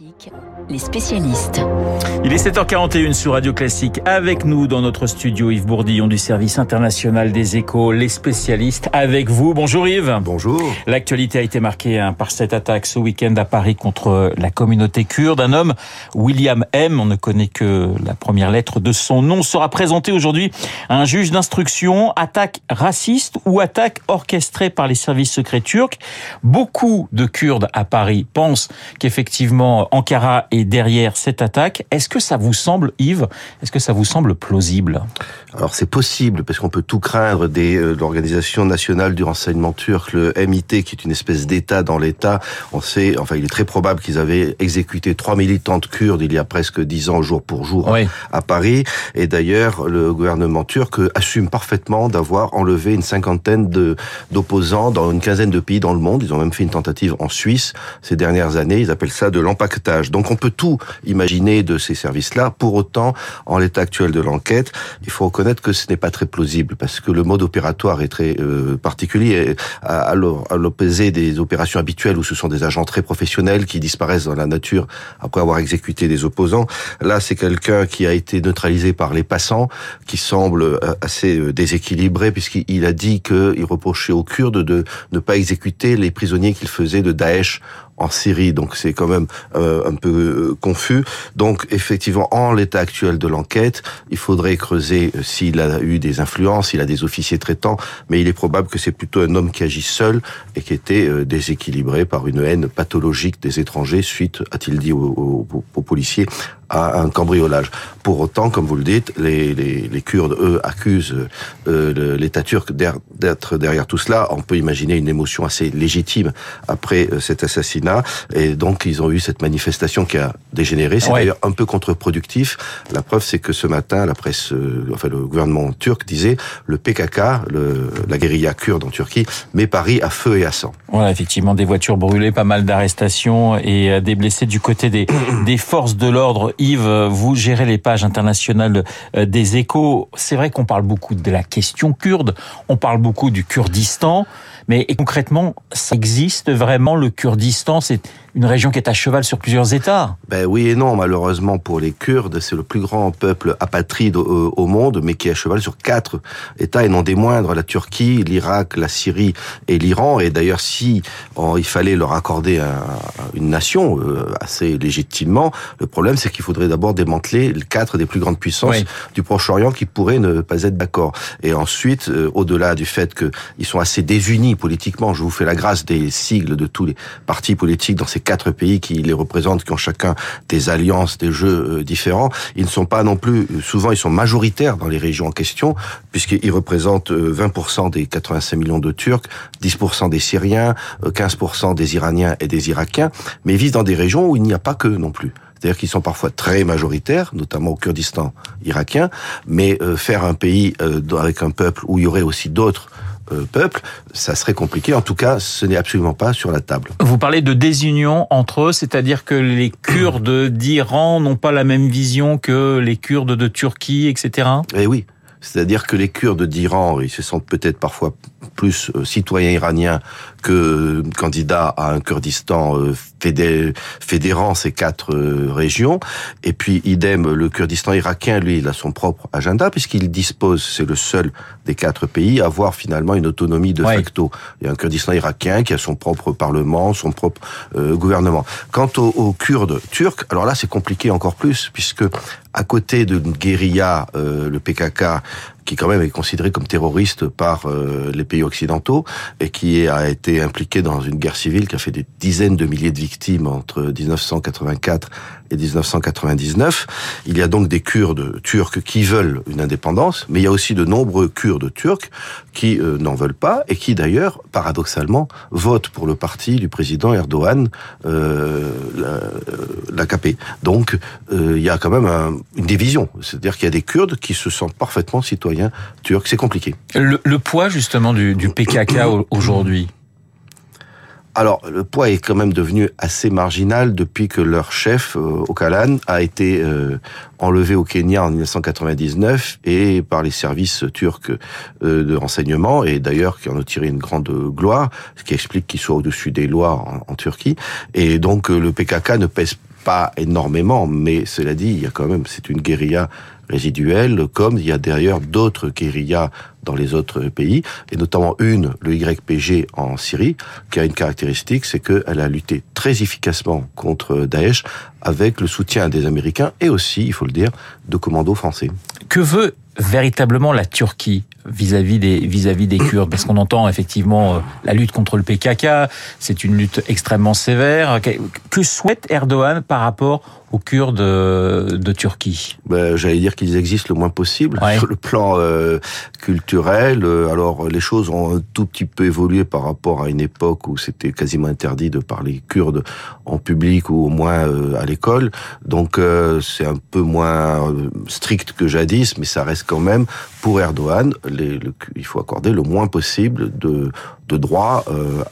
Classique, les spécialistes. Il est 7h41 sur Radio Classique. Avec nous dans notre studio, Yves Bourdillon du service international des échos, les spécialistes. Avec vous. Bonjour Yves. Bonjour. L'actualité a été marquée hein, par cette attaque ce week-end à Paris contre la communauté kurde. Un homme, William M., on ne connaît que la première lettre de son nom, sera présenté aujourd'hui à un juge d'instruction. Attaque raciste ou attaque orchestrée par les services secrets turcs. Beaucoup de Kurdes à Paris pensent qu'effectivement Ankara est derrière cette attaque. Est-ce que ça vous semble, Yves, est-ce que ça vous semble plausible? Alors c'est possible, parce qu'on peut tout craindre des euh, l'organisation nationale du renseignement turc, le MIT, qui est une espèce d'État dans l'État. On sait, enfin il est très probable qu'ils avaient exécuté trois militantes kurdes il y a presque dix ans, jour pour jour, à Paris. Et d'ailleurs, le gouvernement turc assume parfaitement d'avoir enlevé une cinquantaine de d'opposants dans une quinzaine de pays dans le monde. Ils ont même fait une tentative en Suisse ces dernières années. Ils appellent ça de l'empaquetage. Donc on peut tout imaginer de ces services-là. Pour autant, en l'état actuel de l'enquête, il faut reconnaître que ce n'est pas très plausible parce que le mode opératoire est très euh, particulier à, l'opposé des opérations habituelles où ce sont des agents très professionnels qui disparaissent dans la nature après avoir exécuté des opposants. Là, c'est quelqu'un qui a été neutralisé par les passants, qui semble euh, assez euh, déséquilibré puisqu'il a dit qu'il reprochait aux Kurdes de ne pas exécuter les prisonniers qu'il faisait de Daesh en Syrie, donc c'est quand même euh, un peu euh, confus. Donc effectivement, en l'état actuel de l'enquête, il faudrait creuser euh, s'il a eu des influences, s'il a des officiers traitants, mais il est probable que c'est plutôt un homme qui agit seul et qui était déséquilibré par une haine pathologique des étrangers suite, a-t-il dit aux, policiers, à un cambriolage. Pour autant, comme vous le dites, les, Kurdes, eux, accusent l'État turc d'être derrière tout cela. On peut imaginer une émotion assez légitime après cet assassinat. Et donc, ils ont eu cette manifestation qui a dégénéré. C'est d'ailleurs un peu contre-productif. La preuve, c'est que ce matin, la presse, euh, enfin le gouvernement turc disait le PKK, le, la guérilla kurde en Turquie, met Paris à feu et à sang. Voilà, effectivement, des voitures brûlées, pas mal d'arrestations et euh, des blessés du côté des, des forces de l'ordre Yves, vous gérez les pages internationales euh, des échos. C'est vrai qu'on parle beaucoup de la question kurde, on parle beaucoup du Kurdistan, mais concrètement, ça existe vraiment le Kurdistan? C'est une région qui est à cheval sur plusieurs États. Ben oui et non, malheureusement pour les Kurdes, c'est le plus grand peuple apatride au, monde, mais qui est à cheval sur quatre États et non des moindres la Turquie, l'Irak, la Syrie et l'Iran. Et d'ailleurs, si il fallait leur accorder une nation euh, assez légitimement, le problème c'est qu'il faudrait d'abord démanteler quatre des plus grandes puissances du Proche-Orient qui pourraient ne pas être d'accord. Et ensuite, euh, au-delà du fait qu'ils sont assez désunis politiquement, je vous fais la grâce des sigles de tous les partis politiques dans ces quatre pays qui les représentent, qui ont chacun des alliances, des jeux euh, différents. Ils ne sont pas non plus, souvent ils sont majoritaires dans les régions en question, puisqu'ils représentent 20% euh, des 85 millions de Turcs, 10% des Syriens, 15% euh, des Iraniens et des Irakiens, mais ils vivent dans des régions où il n'y a pas que non plus. C'est-à-dire qu'ils sont parfois très majoritaires, notamment au Kurdistan irakien, mais faire un pays avec un peuple où il y aurait aussi d'autres euh, peuple, ça serait compliqué. En tout cas, ce n'est absolument pas sur la table. Vous parlez de désunion entre eux, c'est-à-dire que les Kurdes d'Iran n'ont pas la même vision que les Kurdes de Turquie, etc. Eh oui. C'est-à-dire que les Kurdes d'Iran, ils se sentent peut-être parfois plus euh, citoyens iraniens que candidats à un Kurdistan euh, fédérant ces quatre euh, régions. Et puis, idem, le Kurdistan irakien, lui, il a son propre agenda, puisqu'il dispose, c'est le seul des quatre pays, à avoir finalement une autonomie de facto. Il y a un Kurdistan irakien qui a son propre parlement, son propre gouvernement. Quant aux, Kurdes turcs, alors là, c'est compliqué encore plus, puisque à côté d'une guérilla, le PKK, qui quand même est considéré comme terroriste par euh, les pays occidentaux et qui a été impliqué dans une guerre civile qui a fait des dizaines de milliers de victimes entre 1984 et 1999. Il y a donc des Kurdes turcs qui veulent une indépendance, mais il y a aussi de nombreux Kurdes turcs qui euh, n'en veulent pas et qui d'ailleurs, paradoxalement, votent pour le parti du président Erdogan, euh, l'AKP. Donc euh, il y a quand même une division, c'est-à-dire qu'il y a des Kurdes qui se sentent parfaitement citoyens turcs. C'est compliqué. Le, le, poids justement du, du PKK aujourd'hui? Alors, le poids est quand même devenu assez marginal depuis que leur chef, euh, Okalan, a été euh, enlevé au Kenya en 1999 et par les services turcs euh, de renseignement, et d'ailleurs qui en ont tiré une grande gloire, ce qui explique qu'il soit au-dessus des lois en, en, Turquie. Et donc, le PKK ne pèse pas énormément, mais cela dit, il y a quand même, c'est une guérilla résiduelle, comme il y a d'ailleurs d'autres guérillas dans les autres pays, et notamment une, le YPG en Syrie, qui a une caractéristique, c'est qu'elle a lutté très efficacement contre Daesh avec le soutien des Américains et aussi, il faut le dire, de commandos français. Que veut véritablement la Turquie? Vis-à-vis des vis-à-vis des Kurdes parce qu'on entend effectivement euh, la lutte contre le PKK, c'est une lutte extrêmement sévère. Que souhaite Erdogan par rapport aux Kurdes de Turquie? Ben, J'allais dire qu'ils existent le moins possible sur le plan euh, culturel. Euh, alors les choses ont un tout petit peu évolué par rapport à une époque où c'était quasiment interdit de parler kurde en public ou au moins à l'école. Donc c'est un peu moins strict que jadis, mais ça reste quand même pour Erdogan il faut accorder le moins possible de, de droits euh,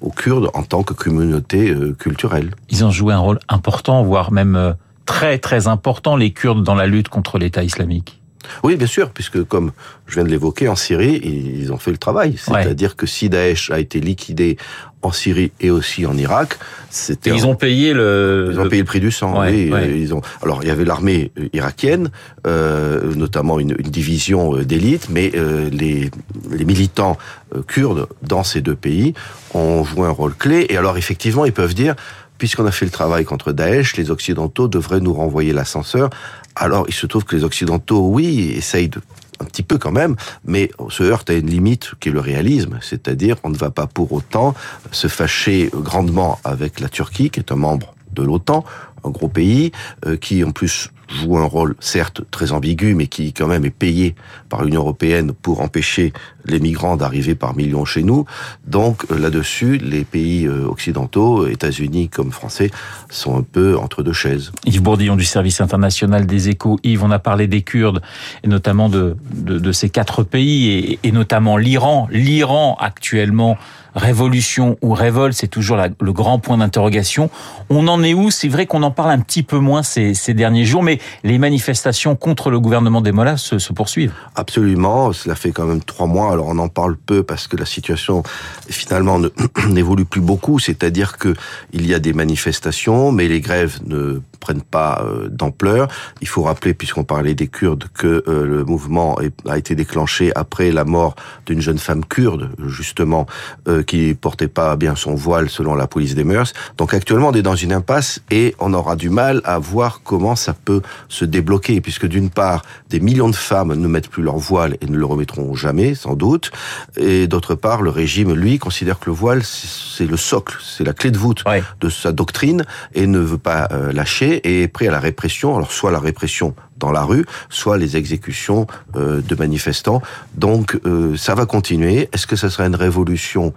aux Kurdes en tant que communauté euh, culturelle. Ils ont joué un rôle important, voire même euh, très très important, les Kurdes, dans la lutte contre l'État islamique. Oui, bien sûr, puisque comme je viens de l'évoquer, en Syrie, ils ont fait le travail. C'est-à-dire que si Daesh a été liquidé en Syrie et aussi en Irak, c'était ils ont payé le ils ont payé le prix du sang. oui, ils ont alors il y avait l'armée irakienne, euh, notamment une, une division euh, d'élite, mais euh, les les militants euh, kurdes dans ces deux pays ont joué un rôle clé. Et alors effectivement, ils peuvent dire puisqu'on a fait le travail contre Daesh, les Occidentaux devraient nous renvoyer l'ascenseur. Alors, il se trouve que les Occidentaux, oui, essayent de un petit peu quand même, mais on se heurte à une limite qui est le réalisme, c'est-à-dire on ne va pas pour autant se fâcher grandement avec la Turquie, qui est un membre de l'OTAN, un gros pays, euh, qui en plus joue un rôle certes très ambigu, mais qui quand même est payé par l'Union européenne pour empêcher les migrants d'arriver par millions chez nous. Donc euh, là-dessus, les pays euh, occidentaux, États-Unis comme Français, sont un peu entre deux chaises. Yves Bourdillon du service international des échos. Yves, on a parlé des Kurdes, et notamment de, de, de ces quatre pays, et, et notamment l'Iran. L'Iran actuellement révolution ou révolte, c'est toujours le grand point d'interrogation. On en est où? C'est vrai qu'on en parle un petit peu moins ces, derniers jours, mais les manifestations contre le gouvernement des Mollahs se, se, poursuivent. Absolument, cela fait quand même trois mois. Alors on en parle peu parce que la situation finalement n'évolue plus beaucoup. C'est-à-dire que il y a des manifestations, mais les grèves ne prennent pas euh, d'ampleur. Il faut rappeler, puisqu'on parlait des Kurdes, que euh, le mouvement a été déclenché après la mort d'une jeune femme kurde, justement, euh, qui portait pas bien son voile selon la police des mœurs. Donc actuellement, on est dans une impasse et on aura du mal à voir comment ça peut se débloquer, puisque d'une part, des millions de femmes ne mettent plus leur voile et ne le remettront jamais, sans doute, et d'autre part, le régime, lui, considère que le voile, c'est le socle, c'est la clé de voûte de sa doctrine et ne veut pas lâcher et est prêt à la répression. Alors soit la répression dans la rue, soit les exécutions euh, de manifestants. Donc euh, ça va continuer. Est-ce que ça sera une révolution?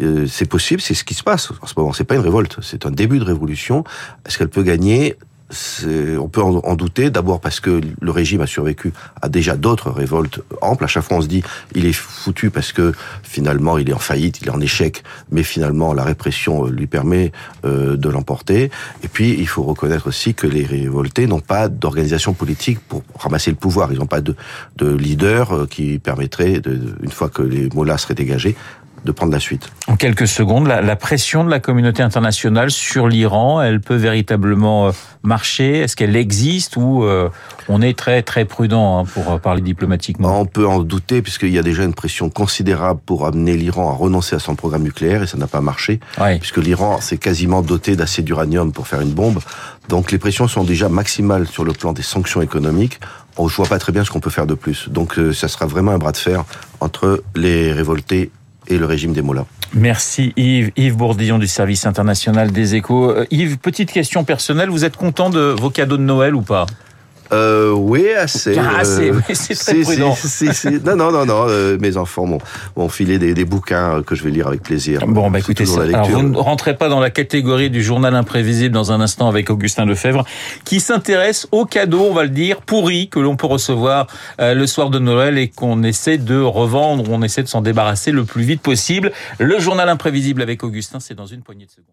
Euh, c'est possible, c'est ce qui se passe en ce moment. C'est pas une révolte, c'est un début de révolution. Est-ce qu'elle peut gagner? On peut en, douter, d'abord parce que le régime a survécu à déjà d'autres révoltes amples. À chaque fois, on se dit, il est foutu parce que finalement, il est en faillite, il est en échec, mais finalement, la répression lui permet euh, de l'emporter. Et puis, il faut reconnaître aussi que les révoltés n'ont pas d'organisation politique pour ramasser le pouvoir. Ils n'ont pas de, de leader euh, qui permettrait, de, une fois que les mollahs seraient dégagés, de prendre la suite. En quelques secondes, la, la pression de la communauté internationale sur l'Iran, elle peut véritablement euh, marcher? Est-ce qu'elle existe ou euh, on est très très prudent hein, pour euh, parler diplomatiquement? On peut en douter puisqu'il y a déjà une pression considérable pour amener l'Iran à renoncer à son programme nucléaire et ça n'a pas marché puisque l'Iran s'est quasiment doté d'assez d'uranium pour faire une bombe. Donc les pressions sont déjà maximales sur le plan des sanctions économiques. On ne voit pas très bien ce qu'on peut faire de plus. Donc ça sera vraiment un bras de fer entre les révoltés et le régime des Mollahs. Merci Yves. Yves Bourdillon du service international des échos. Euh, Yves, petite question personnelle, vous êtes content de vos cadeaux de Noël ou pas? Euh, oui, assez. Ah, assez, euh, c'est très prudent. non, non, non, non. Euh, mes enfants m'ont filé des, des, bouquins que je vais lire avec plaisir. Bon, bah écoutez, alors vous ne rentrez pas dans la catégorie du journal imprévisible dans un instant avec Augustin Lefebvre, qui s'intéresse aux cadeaux, on va le dire, pourris que l'on peut recevoir euh, le soir de Noël et qu'on essaie de revendre, on essaie de s'en débarrasser le plus vite possible. Le journal imprévisible avec Augustin, c'est dans une poignée de secondes.